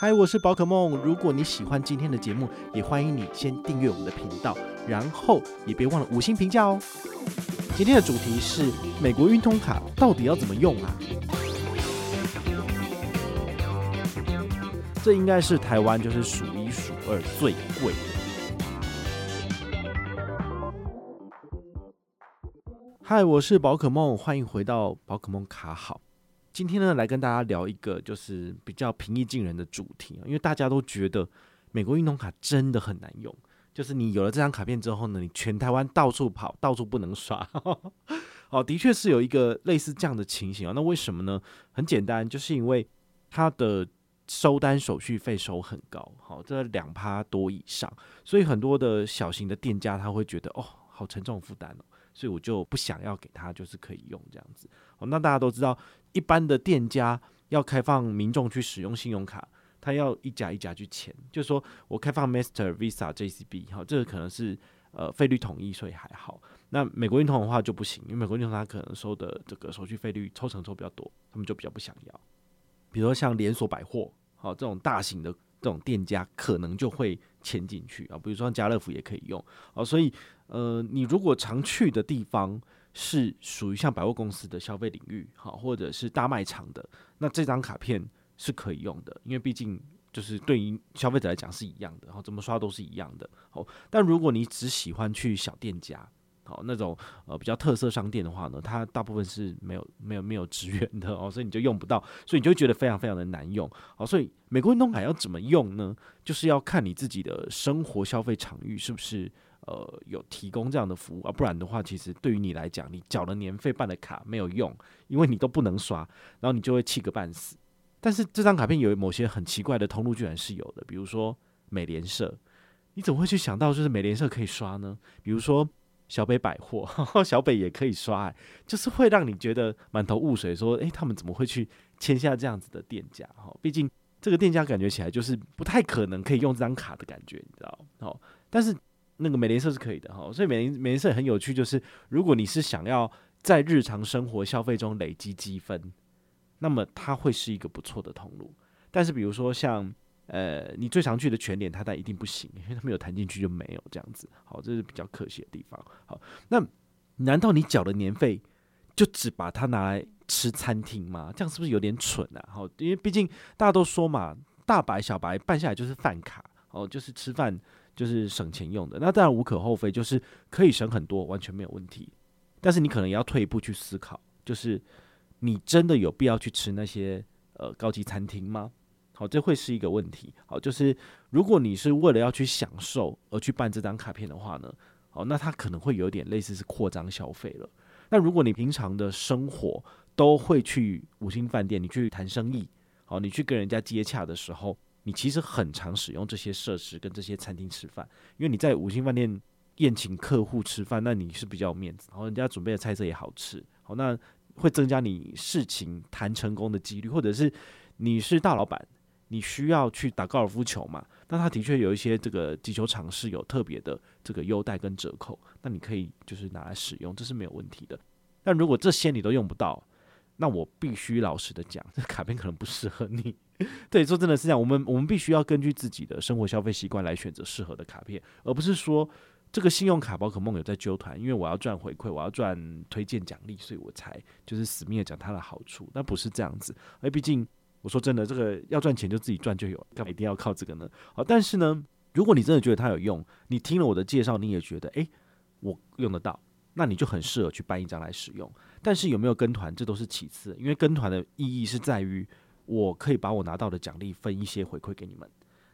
嗨，我是宝可梦。如果你喜欢今天的节目，也欢迎你先订阅我们的频道，然后也别忘了五星评价哦。今天的主题是美国运通卡到底要怎么用啊？这应该是台湾就是数一数二最贵的。嗨，我是宝可梦，欢迎回到宝可梦卡好。今天呢，来跟大家聊一个就是比较平易近人的主题，因为大家都觉得美国运通卡真的很难用，就是你有了这张卡片之后呢，你全台湾到处跑，到处不能刷。哦，的确是有一个类似这样的情形啊。那为什么呢？很简单，就是因为它的收单手续费收很高，好，这两趴多以上，所以很多的小型的店家他会觉得哦，好沉重负担哦。所以我就不想要给他，就是可以用这样子。那大家都知道，一般的店家要开放民众去使用信用卡，他要一家一家去签，就是说我开放 Master、Visa、JCB，好，这个可能是呃费率统一，所以还好。那美国运通的话就不行，因为美国运通它可能收的这个手续费率抽成抽比较多，他们就比较不想要。比如说像连锁百货，好，这种大型的这种店家，可能就会签进去啊。比如说像家乐福也可以用，哦，所以。呃，你如果常去的地方是属于像百货公司的消费领域，好，或者是大卖场的，那这张卡片是可以用的，因为毕竟就是对于消费者来讲是一样的，然后怎么刷都是一样的。好，但如果你只喜欢去小店家，好，那种呃比较特色商店的话呢，它大部分是没有没有没有职员的哦，所以你就用不到，所以你就觉得非常非常的难用。好，所以美国运通卡要怎么用呢？就是要看你自己的生活消费场域是不是。呃，有提供这样的服务啊，不然的话，其实对于你来讲，你缴了年费办的卡没有用，因为你都不能刷，然后你就会气个半死。但是这张卡片有某些很奇怪的通路，居然是有的，比如说美联社，你怎么会去想到就是美联社可以刷呢？比如说小北百货，小北也可以刷，就是会让你觉得满头雾水，说，诶、他们怎么会去签下这样子的店家？哈，毕竟这个店家感觉起来就是不太可能可以用这张卡的感觉，你知道？好，但是。那个美联社是可以的哈，所以美联美联社很有趣，就是如果你是想要在日常生活消费中累积积分，那么它会是一个不错的通路。但是比如说像呃你最常去的全联，它但一定不行，因为它没有弹进去就没有这样子。好，这是比较可惜的地方。好，那难道你缴的年费就只把它拿来吃餐厅吗？这样是不是有点蠢啊？好，因为毕竟大家都说嘛，大白小白办下来就是饭卡，哦，就是吃饭。就是省钱用的，那当然无可厚非，就是可以省很多，完全没有问题。但是你可能也要退一步去思考，就是你真的有必要去吃那些呃高级餐厅吗？好，这会是一个问题。好，就是如果你是为了要去享受而去办这张卡片的话呢，好，那它可能会有点类似是扩张消费了。那如果你平常的生活都会去五星饭店，你去谈生意，好，你去跟人家接洽的时候。你其实很常使用这些设施跟这些餐厅吃饭，因为你在五星饭店宴请客户吃饭，那你是比较有面子，然后人家准备的菜色也好吃，好，那会增加你事情谈成功的几率，或者是你是大老板，你需要去打高尔夫球嘛，那他的确有一些这个击球场是有特别的这个优待跟折扣，那你可以就是拿来使用，这是没有问题的。但如果这些你都用不到，那我必须老实的讲，这卡片可能不适合你。对，说真的是这样，我们我们必须要根据自己的生活消费习惯来选择适合的卡片，而不是说这个信用卡宝可梦有在揪团，因为我要赚回馈，我要赚推荐奖励，所以我才就是死命的讲它的好处。那不是这样子，而毕竟我说真的，这个要赚钱就自己赚就有，干嘛一定要靠这个呢？好，但是呢，如果你真的觉得它有用，你听了我的介绍，你也觉得诶，我用得到，那你就很适合去办一张来使用。但是有没有跟团，这都是其次，因为跟团的意义是在于。我可以把我拿到的奖励分一些回馈给你们，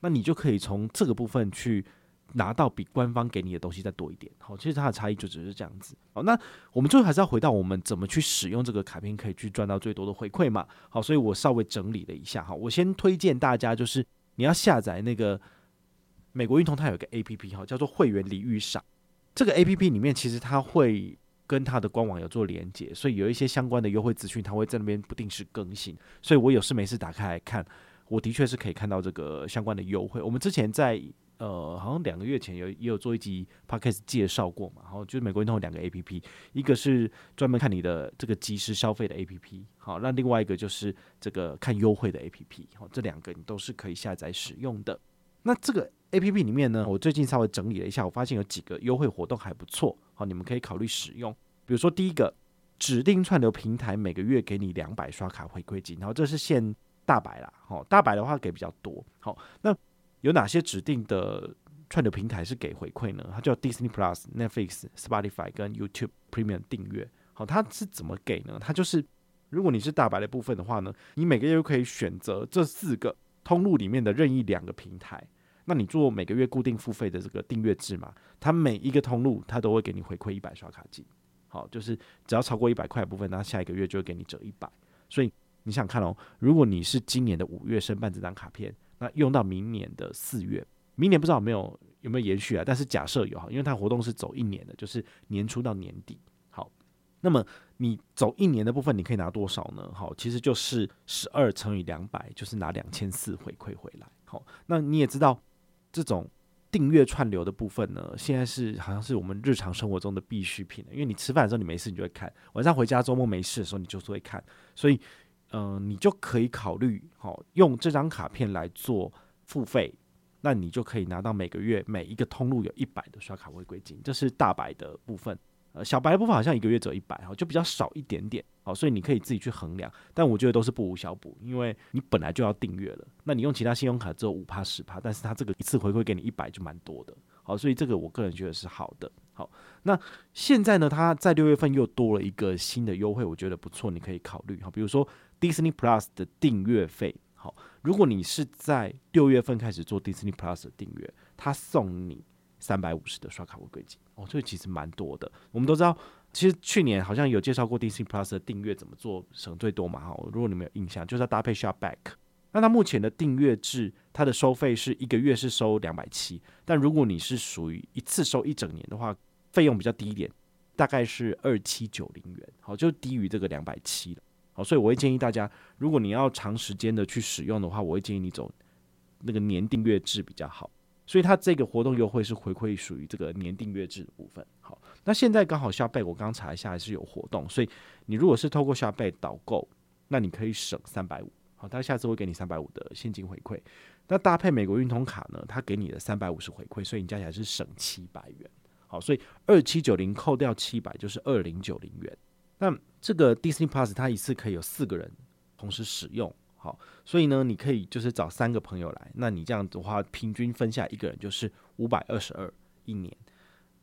那你就可以从这个部分去拿到比官方给你的东西再多一点。好，其实它的差异就只是这样子。好，那我们最后还是要回到我们怎么去使用这个卡片，可以去赚到最多的回馈嘛？好，所以我稍微整理了一下。好，我先推荐大家就是你要下载那个美国运通，它有个 APP 哈，叫做会员礼遇赏。这个 APP 里面其实它会。跟它的官网有做连接，所以有一些相关的优惠资讯，它会在那边不定时更新。所以我有事没事打开来看，我的确是可以看到这个相关的优惠。我们之前在呃，好像两个月前有也有做一集 podcast 介绍过嘛，然后就是美国运通有两个 APP，一个是专门看你的这个即时消费的 APP，好，那另外一个就是这个看优惠的 APP，好，这两个你都是可以下载使用的。那这个 APP 里面呢，我最近稍微整理了一下，我发现有几个优惠活动还不错，好，你们可以考虑使用。比如说第一个，指定串流平台每个月给你两百刷卡回馈金，然后这是限大白啦，好，大白的话给比较多，好，那。有哪些指定的串流平台是给回馈呢？它叫 Disney Plus、Netflix、Spotify 跟 YouTube Premium 订阅。好，它是怎么给呢？它就是如果你是大白的部分的话呢，你每个月可以选择这四个通路里面的任意两个平台。那你做每个月固定付费的这个订阅制嘛，它每一个通路它都会给你回馈一百刷卡金。好，就是只要超过一百块的部分，那下一个月就会给你折一百。所以你想看哦，如果你是今年的五月申办这张卡片。那用到明年的四月，明年不知道有没有有没有延续啊？但是假设有哈，因为它活动是走一年的，就是年初到年底。好，那么你走一年的部分，你可以拿多少呢？好，其实就是十二乘以两百，就是拿两千四回馈回来。好，那你也知道这种订阅串流的部分呢，现在是好像是我们日常生活中的必需品，因为你吃饭的时候你没事你就会看，晚上回家周末没事的时候你就是会看，所以。嗯、你就可以考虑好用这张卡片来做付费，那你就可以拿到每个月每一个通路有一百的刷卡违规金，这是大白的部分。呃，小白的部分好像一个月只有一百哈，就比较少一点点。好，所以你可以自己去衡量，但我觉得都是不无小补，因为你本来就要订阅了，那你用其他信用卡只有五趴十趴，但是它这个一次回馈给你一百就蛮多的。好，所以这个我个人觉得是好的。好，那现在呢，它在六月份又多了一个新的优惠，我觉得不错，你可以考虑。好，比如说。Disney Plus 的订阅费，好，如果你是在六月份开始做 Disney Plus 的订阅，它送你三百五十的刷卡回馈金，哦，这个其实蛮多的。我们都知道，其实去年好像有介绍过 Disney Plus 的订阅怎么做省最多嘛，哈。如果你没有印象，就是要搭配 Shopback。那它目前的订阅制，它的收费是一个月是收两百七，但如果你是属于一次收一整年的话，费用比较低一点，大概是二七九零元，好，就低于这个两百七了。好，所以我会建议大家，如果你要长时间的去使用的话，我会建议你走那个年订阅制比较好。所以它这个活动优惠是回馈属于这个年订阅制的部分。好，那现在刚好 s h o p e 我刚查一下还是有活动，所以你如果是透过 s h o p e 导购，那你可以省三百五。好，他下次会给你三百五的现金回馈。那搭配美国运通卡呢，他给你的三百五十回馈，所以你加起来是省七百元。好，所以二七九零扣掉七百就是二零九零元。那这个 Disney Plus 它一次可以有四个人同时使用，好，所以呢，你可以就是找三个朋友来，那你这样子的话，平均分下一个人就是五百二十二一年。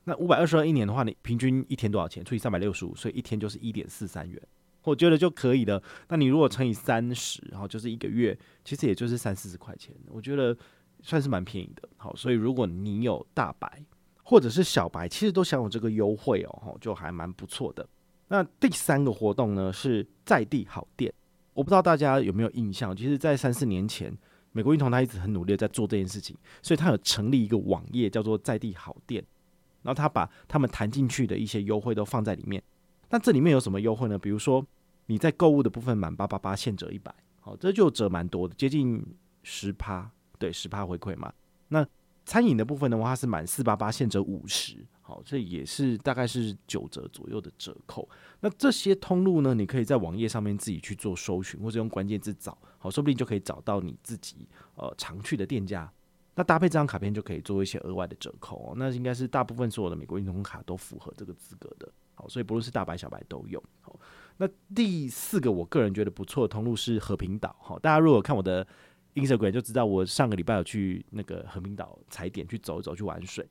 那五百二十二一年的话，你平均一天多少钱？除以三百六十五，所以一天就是一点四三元，我觉得就可以了。那你如果乘以三十，然后就是一个月，其实也就是三四十块钱，我觉得算是蛮便宜的。好，所以如果你有大白或者是小白，其实都享有这个优惠哦，就还蛮不错的。那第三个活动呢，是在地好店，我不知道大家有没有印象，其实，在三四年前，美国运通他一直很努力在做这件事情，所以他有成立一个网页叫做在地好店，然后他把他们谈进去的一些优惠都放在里面。那这里面有什么优惠呢？比如说你在购物的部分满八八八现折一百，好，这就折蛮多的，接近十趴，对，十趴回馈嘛。那餐饮的部分的话是满四八八现折五十。好，这也是大概是九折左右的折扣。那这些通路呢，你可以在网页上面自己去做搜寻，或者用关键字找，好，说不定就可以找到你自己呃常去的店家。那搭配这张卡片就可以做一些额外的折扣哦。那应该是大部分所有的美国运通卡都符合这个资格的。好，所以不论是大白小白都有。好，那第四个我个人觉得不错的通路是和平岛。好，大家如果看我的 Instagram 就知道，我上个礼拜有去那个和平岛踩点去走一走，去玩水。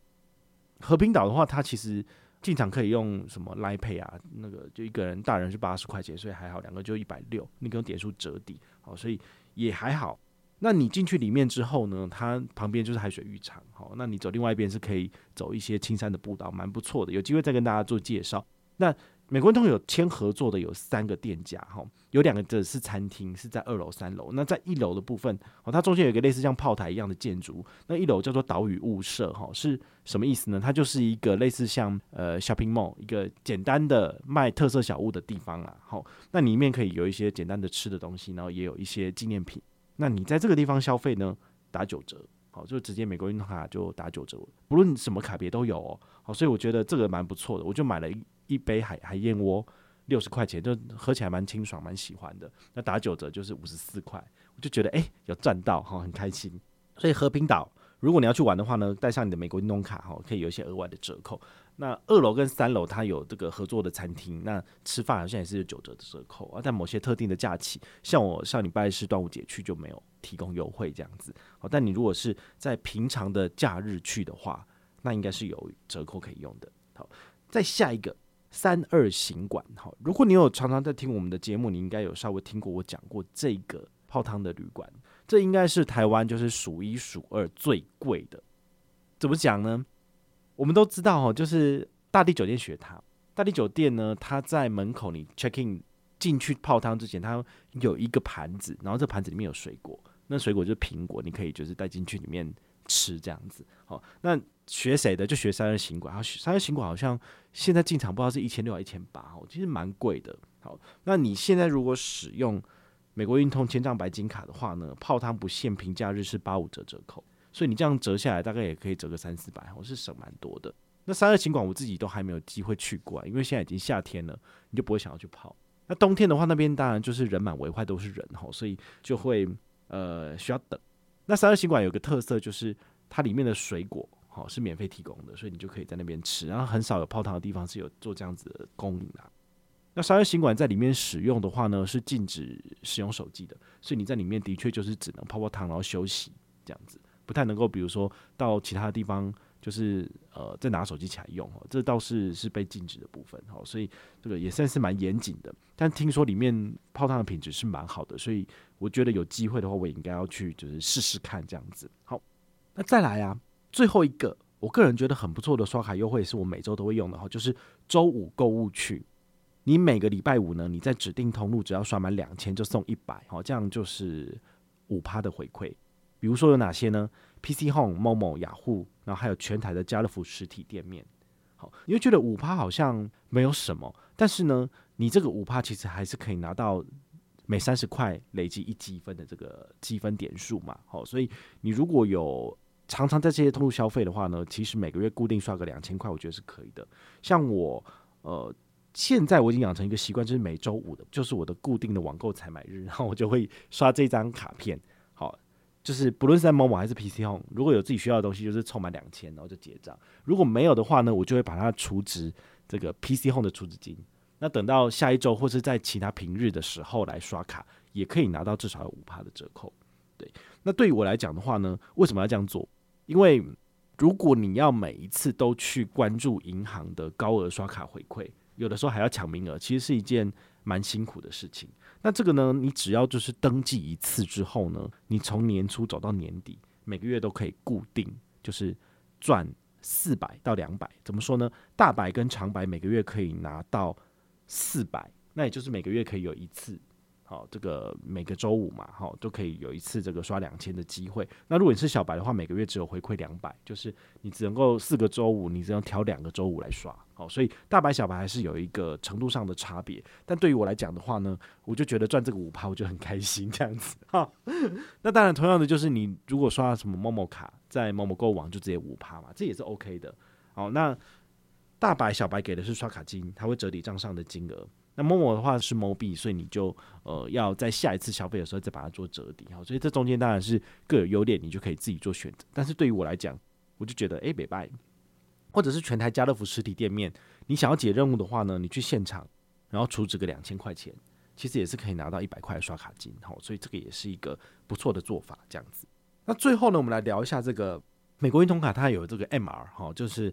和平岛的话，它其实进场可以用什么来配啊，那个就一个人大人是八十块钱，所以还好，两个就一百六，你可以用点数折抵，好，所以也还好。那你进去里面之后呢，它旁边就是海水浴场，好，那你走另外一边是可以走一些青山的步道，蛮不错的，有机会再跟大家做介绍。那美国运通有签合作的有三个店家哈，有两个的是餐厅，是在二楼、三楼。那在一楼的部分哦，它中间有一个类似像炮台一样的建筑。那一楼叫做岛屿雾社哈，是什么意思呢？它就是一个类似像呃 shopping mall 一个简单的卖特色小物的地方啊。好，那里面可以有一些简单的吃的东西，然后也有一些纪念品。那你在这个地方消费呢，打九折。好，就直接美国运通卡就打九折，不论什么卡别都有哦。好，所以我觉得这个蛮不错的，我就买了一一杯海海燕窝，六十块钱，就喝起来蛮清爽，蛮喜欢的。那打九折就是五十四块，我就觉得诶、有赚到哈，很开心。所以和平岛。如果你要去玩的话呢，带上你的美国运动卡哈，可以有一些额外的折扣。那二楼跟三楼它有这个合作的餐厅，那吃饭好像也是有九折的折扣啊。但某些特定的假期，像我上礼拜是端午节去就没有提供优惠这样子。好，但你如果是在平常的假日去的话，那应该是有折扣可以用的。好，再下一个三二行馆。好，如果你有常常在听我们的节目，你应该有稍微听过我讲过这个泡汤的旅馆。这应该是台湾就是数一数二最贵的，怎么讲呢？我们都知道哦，就是大地酒店学它。大地酒店呢，它在门口你 check in 进去泡汤之前，它有一个盘子，然后这盘子里面有水果，那水果就是苹果，你可以就是带进去里面吃这样子。好，那学谁的？就学三日行馆。然后三日行馆好像现在进场不知道是一千六还一千八哦，其实蛮贵的。好，那你现在如果使用美国运通千账白金卡的话呢，泡汤不限平假日是八五折折扣，所以你这样折下来大概也可以折个三四百，我是省蛮多的。那三日行馆我自己都还没有机会去过，因为现在已经夏天了，你就不会想要去泡。那冬天的话，那边当然就是人满为患，都是人吼，所以就会呃需要等。那三二行馆有个特色就是它里面的水果好是免费提供的，所以你就可以在那边吃，然后很少有泡汤的地方是有做这样子的供应的。那三二行馆在里面使用的话呢，是禁止使用手机的，所以你在里面的确就是只能泡泡汤，然后休息这样子，不太能够比如说到其他的地方，就是呃再拿手机起来用哦，这倒是是被禁止的部分哦，所以这个也算是蛮严谨的。但听说里面泡汤的品质是蛮好的，所以我觉得有机会的话，我也应该要去就是试试看这样子。好，那再来啊，最后一个我个人觉得很不错的刷卡优惠，是我每周都会用的哈，就是周五购物去。你每个礼拜五呢，你在指定通路只要刷满两千就送一百，好，这样就是五趴的回馈。比如说有哪些呢？PC Home、Momo、雅虎，然后还有全台的家乐福实体店面。好，你会觉得五趴好像没有什么，但是呢，你这个五趴其实还是可以拿到每三十块累积一积分的这个积分点数嘛。好，所以你如果有常常在这些通路消费的话呢，其实每个月固定刷个两千块，我觉得是可以的。像我，呃。现在我已经养成一个习惯，就是每周五的，就是我的固定的网购采买日，然后我就会刷这张卡片。就是不论是在某某还是 PC Home，如果有自己需要的东西，就是凑满两千，然后就结账。如果没有的话呢，我就会把它储值这个 PC Home 的储值金。那等到下一周或是在其他平日的时候来刷卡，也可以拿到至少有五趴的折扣。对，那对于我来讲的话呢，为什么要这样做？因为如果你要每一次都去关注银行的高额刷卡回馈，有的时候还要抢名额，其实是一件蛮辛苦的事情。那这个呢，你只要就是登记一次之后呢，你从年初走到年底，每个月都可以固定就是赚四百到两百。怎么说呢？大白跟长白每个月可以拿到四百，那也就是每个月可以有一次。好，这个每个周五嘛，好，都可以有一次这个刷两千的机会。那如果你是小白的话，每个月只有回馈两百，就是你只能够四个周五，你只能挑两个周五来刷。好，所以大白小白还是有一个程度上的差别。但对于我来讲的话呢，我就觉得赚这个五趴，我就很开心这样子。哈，那当然，同样的就是你如果刷什么某某卡，在某某购物网就直接五趴嘛，这也是 OK 的。好，那大白小白给的是刷卡金，它会折抵账上的金额。那 Momo 的话是 Mobi，所以你就呃要在下一次消费的时候再把它做折抵哈，所以这中间当然是各有优劣，你就可以自己做选择。但是对于我来讲，我就觉得诶，没办法，或者是全台家乐福实体店面，你想要解任务的话呢，你去现场，然后储值个两千块钱，其实也是可以拿到一百块的刷卡金哈，所以这个也是一个不错的做法，这样子。那最后呢，我们来聊一下这个美国运通卡，它有这个 MR 哈，就是。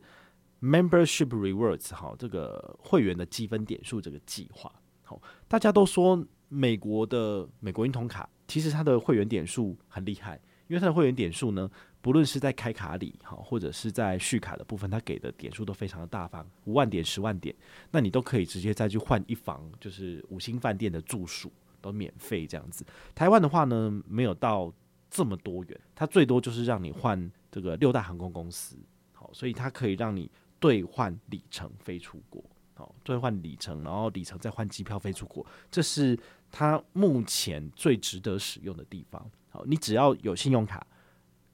Membership Rewards，好，这个会员的积分点数这个计划，好，大家都说美国的美国运通卡，其实它的会员点数很厉害，因为它的会员点数呢，不论是在开卡里，好，或者是在续卡的部分，它给的点数都非常的大方，五万点、十万点，那你都可以直接再去换一房，就是五星饭店的住宿都免费这样子。台湾的话呢，没有到这么多元，它最多就是让你换这个六大航空公司，好，所以它可以让你。兑换里程飞出国，好，兑换里程，然后里程再换机票飞出国，这是它目前最值得使用的地方。好，你只要有信用卡，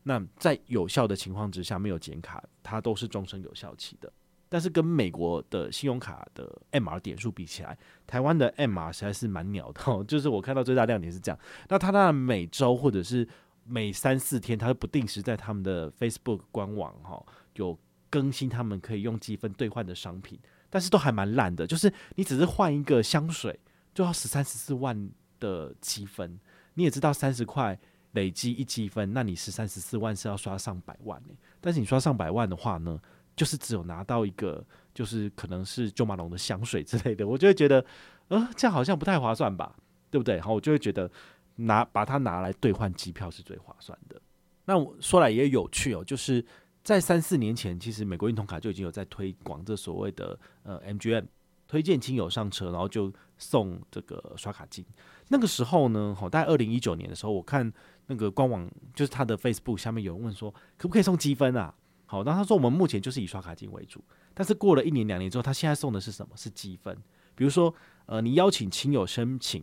那在有效的情况之下，没有剪卡，它都是终身有效期的。但是跟美国的信用卡的 MR 点数比起来，台湾的 MR 实在是蛮鸟的哦。就是我看到最大亮点是这样，那它那每周或者是每三四天，它会不定时在他们的 Facebook 官网哈有更新他们可以用积分兑换的商品，但是都还蛮烂的。就是你只是换一个香水，就要十三十四万的积分。你也知道三十块累积一积分，那你十三十四万是要刷上百万呢。但是你刷上百万的话呢，就是只有拿到一个，就是可能是娇马龙的香水之类的，我就会觉得，呃，这样好像不太划算吧，对不对？好，我就会觉得拿把它拿来兑换机票是最划算的。那我说来也有趣哦，就是在三四年前，其实美国运通卡就已经有在推广这所谓的呃 MGM 推荐亲友上车，然后就送这个刷卡金。那个时候呢，好，大概二零一九年的时候，我看那个官网，就是他的 Facebook 下面有人问说，可不可以送积分啊？好，那他说我们目前就是以刷卡金为主，但是过了一年两年之后，他现在送的是什么？是积分。比如说，呃，你邀请亲友申请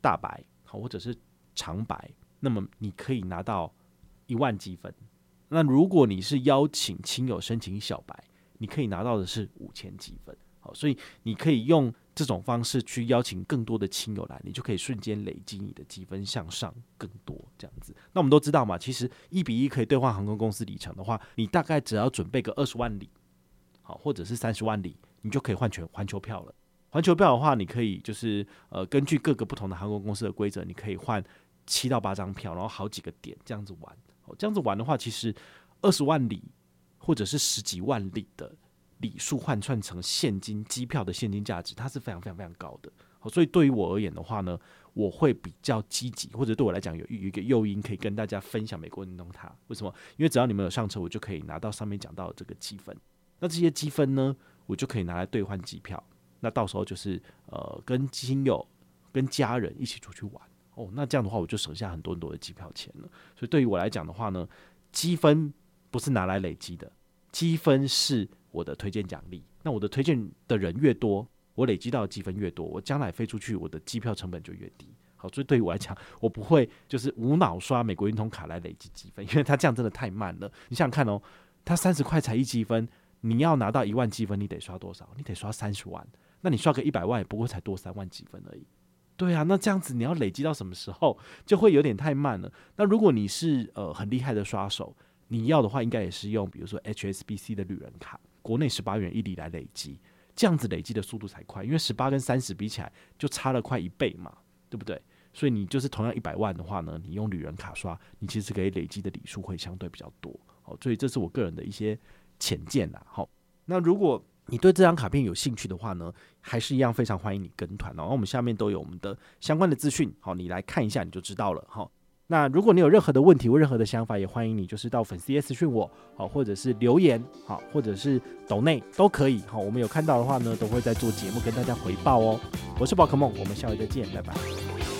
大白，好，或者是长白，那么你可以拿到一万积分。那如果你是邀请亲友申请小白，你可以拿到的是五千积分。好，所以你可以用。这种方式去邀请更多的亲友来，你就可以瞬间累积你的积分向上更多这样子。那我们都知道嘛，其实一比一可以兑换航空公司里程的话，你大概只要准备个二十万里，好，或者是三十万里，你就可以换全环球票了。环球票的话，你可以就是呃根据各个不同的航空公司的规则，你可以换七到八张票，然后好几个点这样子玩。这样子玩的话，其实二十万里或者是十几万里的。里数换算成现金机票的现金价值，它是非常非常非常高的。好，所以对于我而言的话呢，我会比较积极，或者对我来讲有有一个诱因可以跟大家分享美国运通它。为什么？因为只要你们有上车，我就可以拿到上面讲到的这个积分。那这些积分呢，我就可以拿来兑换机票。那到时候就是呃，跟亲友、跟家人一起出去玩哦。那这样的话，我就省下很多很多的机票钱了。所以对于我来讲的话呢，积分不是拿来累积的，积分是。我的推荐奖励，那我的推荐的人越多，我累积到的积分越多，我将来飞出去，我的机票成本就越低。好，所以对于我来讲，我不会就是无脑刷美国运通卡来累积积分，因为它这样真的太慢了。你想想看哦，它三十块才一积分，你要拿到一万积分，你得刷多少？你得刷三十万。那你刷个一百万，也不过才多三万积分而已。对啊，那这样子你要累积到什么时候，就会有点太慢了。那如果你是呃很厉害的刷手，你要的话，应该也是用比如说 HSBC 的旅人卡。国内十八元一里来累积，这样子累积的速度才快，因为十八跟三十比起来就差了快一倍嘛，对不对？所以你就是同样一百万的话呢，你用旅人卡刷，你其实可以累积的礼数会相对比较多。好，所以这是我个人的一些浅见啦。好，那如果你对这张卡片有兴趣的话呢，还是一样非常欢迎你跟团哦。然后我们下面都有我们的相关的资讯，好，你来看一下你就知道了。好。那如果你有任何的问题或任何的想法，也欢迎你就是到粉丝页私讯我，好，或者是留言，好，或者是抖内都可以，好，我们有看到的话呢，都会在做节目跟大家回报哦。我是宝可梦，我们下回再见，拜拜。